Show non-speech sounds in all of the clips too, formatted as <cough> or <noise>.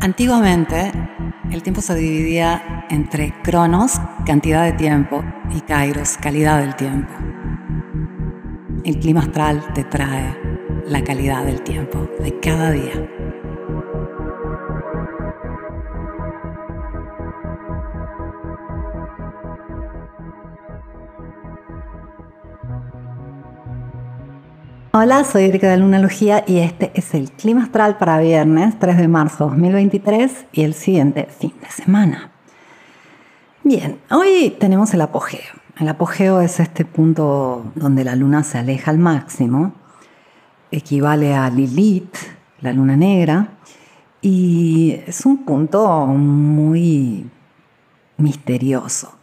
Antiguamente, el tiempo se dividía entre cronos, cantidad de tiempo, y kairos, calidad del tiempo. El clima astral te trae la calidad del tiempo de cada día. Hola, soy Erika de Lunalogía y este es el clima astral para viernes 3 de marzo 2023 y el siguiente fin de semana. Bien, hoy tenemos el apogeo. El apogeo es este punto donde la luna se aleja al máximo, equivale a Lilith, la luna negra, y es un punto muy misterioso.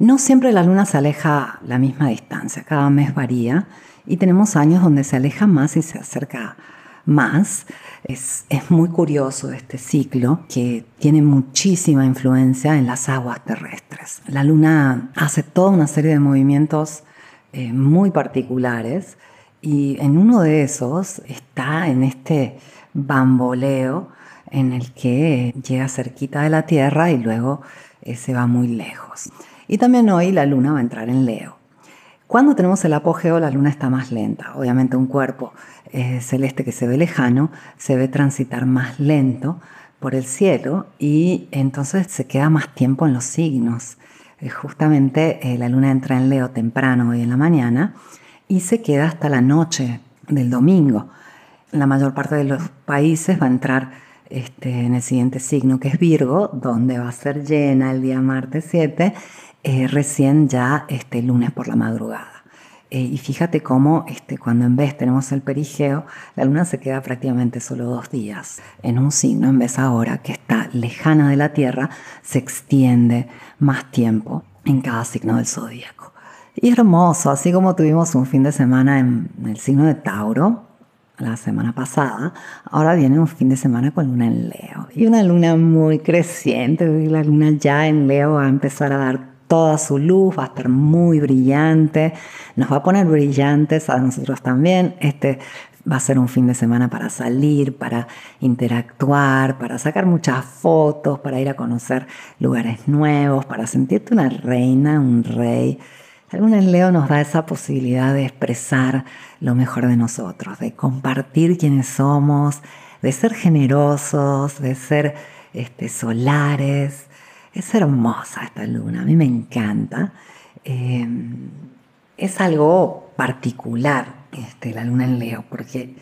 No siempre la luna se aleja la misma distancia, cada mes varía y tenemos años donde se aleja más y se acerca más. Es, muy curioso este ciclo que tiene muchísima influencia en las aguas terrestres. La luna hace toda una serie de movimientos eh, muy particulares y en uno de esos está en este bamboleo en el que llega cerquita de la Tierra y luego eh, se va muy lejos. Y también hoy la luna va a entrar en Leo. Cuando tenemos el apogeo, la luna está más lenta. Obviamente un cuerpo eh, celeste que se ve lejano se ve transitar más lento por el cielo y entonces se queda más tiempo en los signos. Eh, justamente eh, la luna entra en Leo temprano hoy en la mañana y se queda hasta la noche del domingo. La mayor parte de los países va a entrar este, en el siguiente signo que es Virgo, donde va a ser llena el día martes 7 eh, recién ya este lunes por la madrugada. Eh, y fíjate cómo este, cuando en vez tenemos el perigeo, la luna se queda prácticamente solo dos días en un signo, en vez ahora que está lejana de la Tierra, se extiende más tiempo en cada signo del zodíaco. Y hermoso, así como tuvimos un fin de semana en el signo de Tauro, la semana pasada, ahora viene un fin de semana con luna en Leo. Y una luna muy creciente, la luna ya en Leo va a empezar a dar toda su luz, va a estar muy brillante, nos va a poner brillantes a nosotros también. Este va a ser un fin de semana para salir, para interactuar, para sacar muchas fotos, para ir a conocer lugares nuevos, para sentirte una reina, un rey. En Leo nos da esa posibilidad de expresar lo mejor de nosotros, de compartir quiénes somos, de ser generosos, de ser este, solares, es hermosa esta luna, a mí me encanta. Eh, es algo particular este, la luna en Leo, porque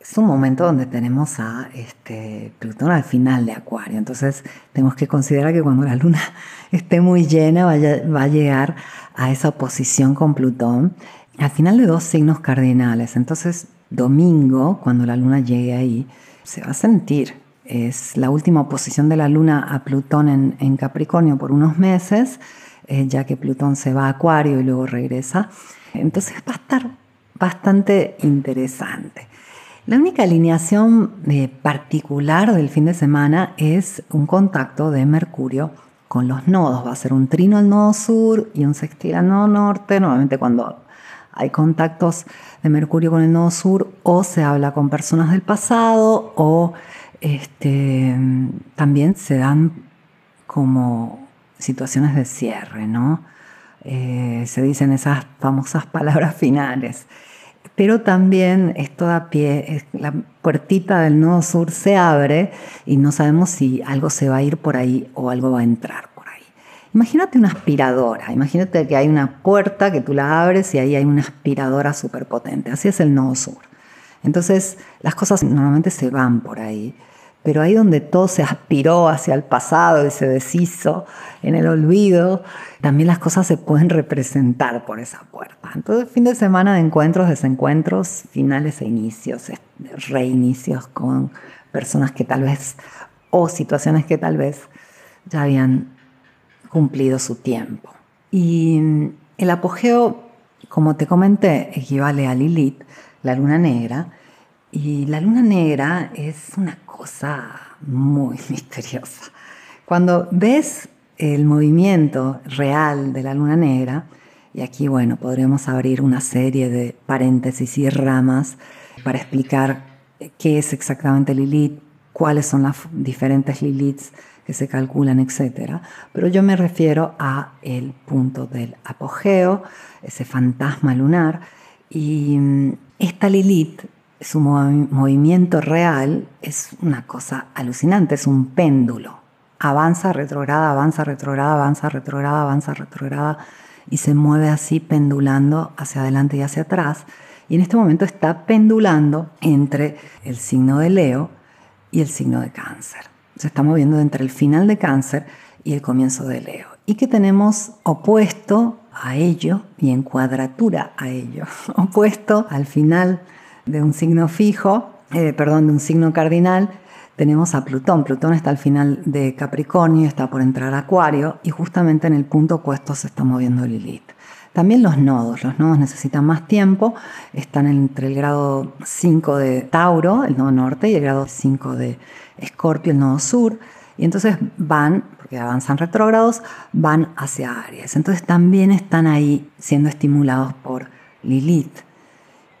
es un momento donde tenemos a este, Plutón al final de Acuario. Entonces tenemos que considerar que cuando la luna <laughs> esté muy llena va a llegar a esa oposición con Plutón al final de dos signos cardinales. Entonces domingo, cuando la luna llegue ahí, se va a sentir es la última oposición de la Luna a Plutón en, Capricornio por unos meses, eh, ya que Plutón se va a Acuario y luego regresa. Entonces va a estar bastante interesante. La única alineación eh, particular del fin de semana es un contacto de Mercurio con los nodos. Va a ser un trino al nodo sur y un sextil al nodo norte. Normalmente cuando hay contactos de Mercurio con el nodo sur o se habla con personas del pasado o este, también se dan como situaciones de cierre, ¿no? Eh, se dicen esas famosas palabras <laughs> finales. Pero también esto da pie, la puertita del nodo sur se abre y no sabemos si algo se va a ir por ahí o algo va a entrar por ahí. Imagínate una aspiradora, imagínate que hay una puerta que tú la abres y ahí hay una aspiradora súper potente. Así es el nodo sur. Entonces las cosas normalmente se van por ahí pero ahí donde todo se aspiró hacia el pasado y se deshizo en el olvido, también las cosas se pueden representar por esa puerta. Entonces, fin de semana de encuentros, desencuentros, finales e inicios, reinicios con personas que tal vez, o situaciones que tal vez ya habían cumplido su tiempo. Y el apogeo, como te comenté, equivale a Lilith, la luna negra, y la luna negra es una cosa muy <laughs> misteriosa. Cuando ves el movimiento real de la luna negra, y aquí, bueno, podríamos abrir una serie de paréntesis y ramas para explicar qué es exactamente Lilith, cuáles son las diferentes Liliths que se calculan, etc. Pero yo me refiero a el punto del apogeo, ese fantasma lunar. Y mm, esta Lilith, su movimiento real es una cosa alucinante, es un péndulo. Avanza, retrograda, avanza, retrograda, avanza, retrograda, avanza, retrograda y se mueve así pendulando hacia adelante y hacia atrás. Y en este momento está pendulando entre el signo de Leo y el signo de cáncer. Se está moviendo entre el final de cáncer y el comienzo de Leo. Y que tenemos opuesto a ello y en cuadratura a ello, <laughs> opuesto al final de un signo fijo, eh, perdón, de un signo cardinal, tenemos a Plutón. Plutón está al final de Capricornio, está por entrar a Acuario y justamente en el punto opuesto se está moviendo Lilith. También los nodos, los nodos necesitan más tiempo, están entre el grado 5 de Tauro, el nodo norte, y el grado 5 de Escorpio, el nodo sur, y entonces van, porque avanzan retrógrados, van hacia Aries. Entonces también están ahí siendo estimulados por Lilith.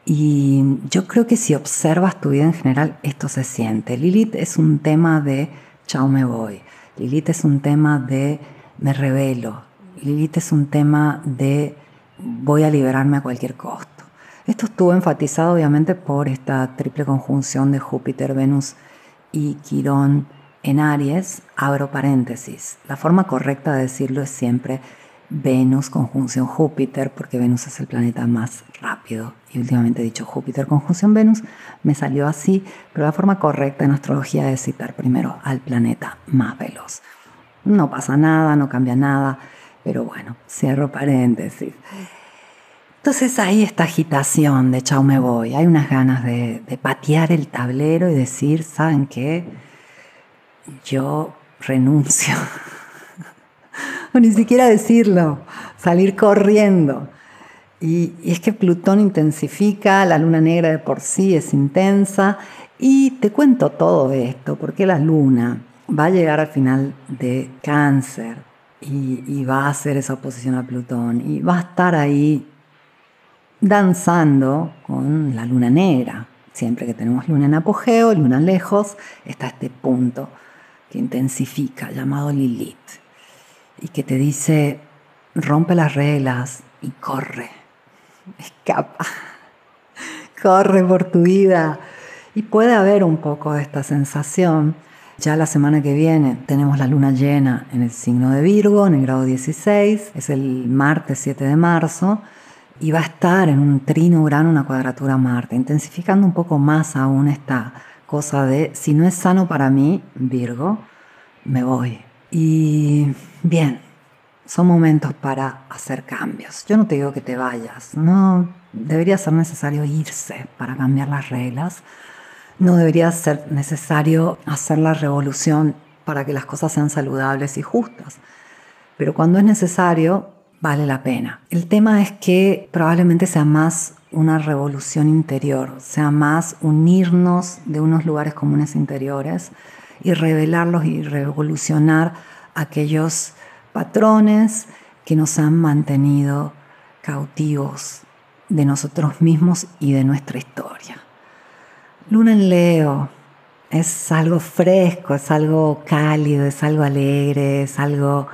Y yo creo que si observas tu vida en general, esto se siente. Lilith es un tema de chao me voy. Lilith es un tema de me revelo. Lilith es un tema de voy a liberarme a cualquier costo. Esto estuvo enfatizado obviamente por esta triple conjunción de Júpiter, Venus y Quirón en Aries, abro paréntesis. La forma correcta de decirlo es siempre Venus conjunción Júpiter, porque Venus es el planeta más rápido. Y últimamente he dicho Júpiter conjunción Venus, me salió así, pero la forma correcta en astrología es citar primero al planeta más veloz. No pasa nada, no cambia nada, pero bueno, cierro paréntesis. Entonces hay esta agitación de chao me voy, hay unas ganas de, de patear el tablero y decir, ¿saben qué? Yo renuncio. <laughs> <laughs> ni siquiera decirlo, salir corriendo. Y, y, es que Plutón intensifica, la luna negra de por sí es intensa. Y te cuento todo esto, porque la luna va a llegar al final de cáncer, y, va a hacer esa oposición a Plutón y va a estar ahí danzando con la luna negra. Siempre que tenemos luna en apogeo, luna lejos, está este punto que intensifica, llamado Lilith, y que te dice, rompe las reglas y corre, escapa, <laughs> corre por tu vida. Y puede haber un poco de esta sensación ya la semana que viene tenemos la luna llena en el signo de Virgo, en el grado 16, es el martes 7 de marzo, y va a estar en un trino Urano, una cuadratura Marte, intensificando un poco más aún esta cosa de si no es sano para mí, Virgo, me voy. Y bien, son momentos para hacer cambios. Yo no te digo que te vayas, no debería ser necesario irse para cambiar las reglas no debería ser necesario hacer la revolución para que las cosas sean saludables y justas. Pero cuando es necesario, vale la pena. El tema es que probablemente sea más una revolución interior, sea más unirnos de unos lugares comunes interiores y revelarlos y revolucionar aquellos patrones que nos han mantenido cautivos de nosotros mismos y de nuestra historia. Luna en Leo es algo fresco, es algo cálido, es algo alegre, es algo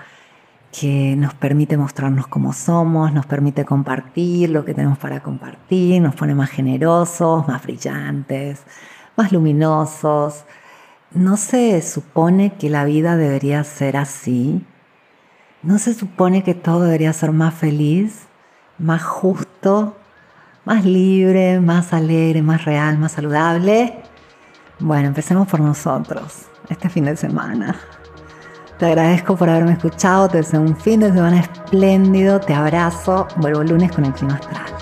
que nos permite mostrarnos como somos, nos permite compartir lo que tenemos para compartir, nos pone más generosos, más brillantes, más luminosos. ¿No se supone que la vida debería ser así? ¿No se supone que todo debería ser más feliz, más justo, más libre, más alegre, más real, más saludable. Bueno, empecemos por nosotros, este fin de semana. Te agradezco por haberme escuchado, te deseo un fin de semana espléndido, te abrazo, vuelvo lunes con el clima astral.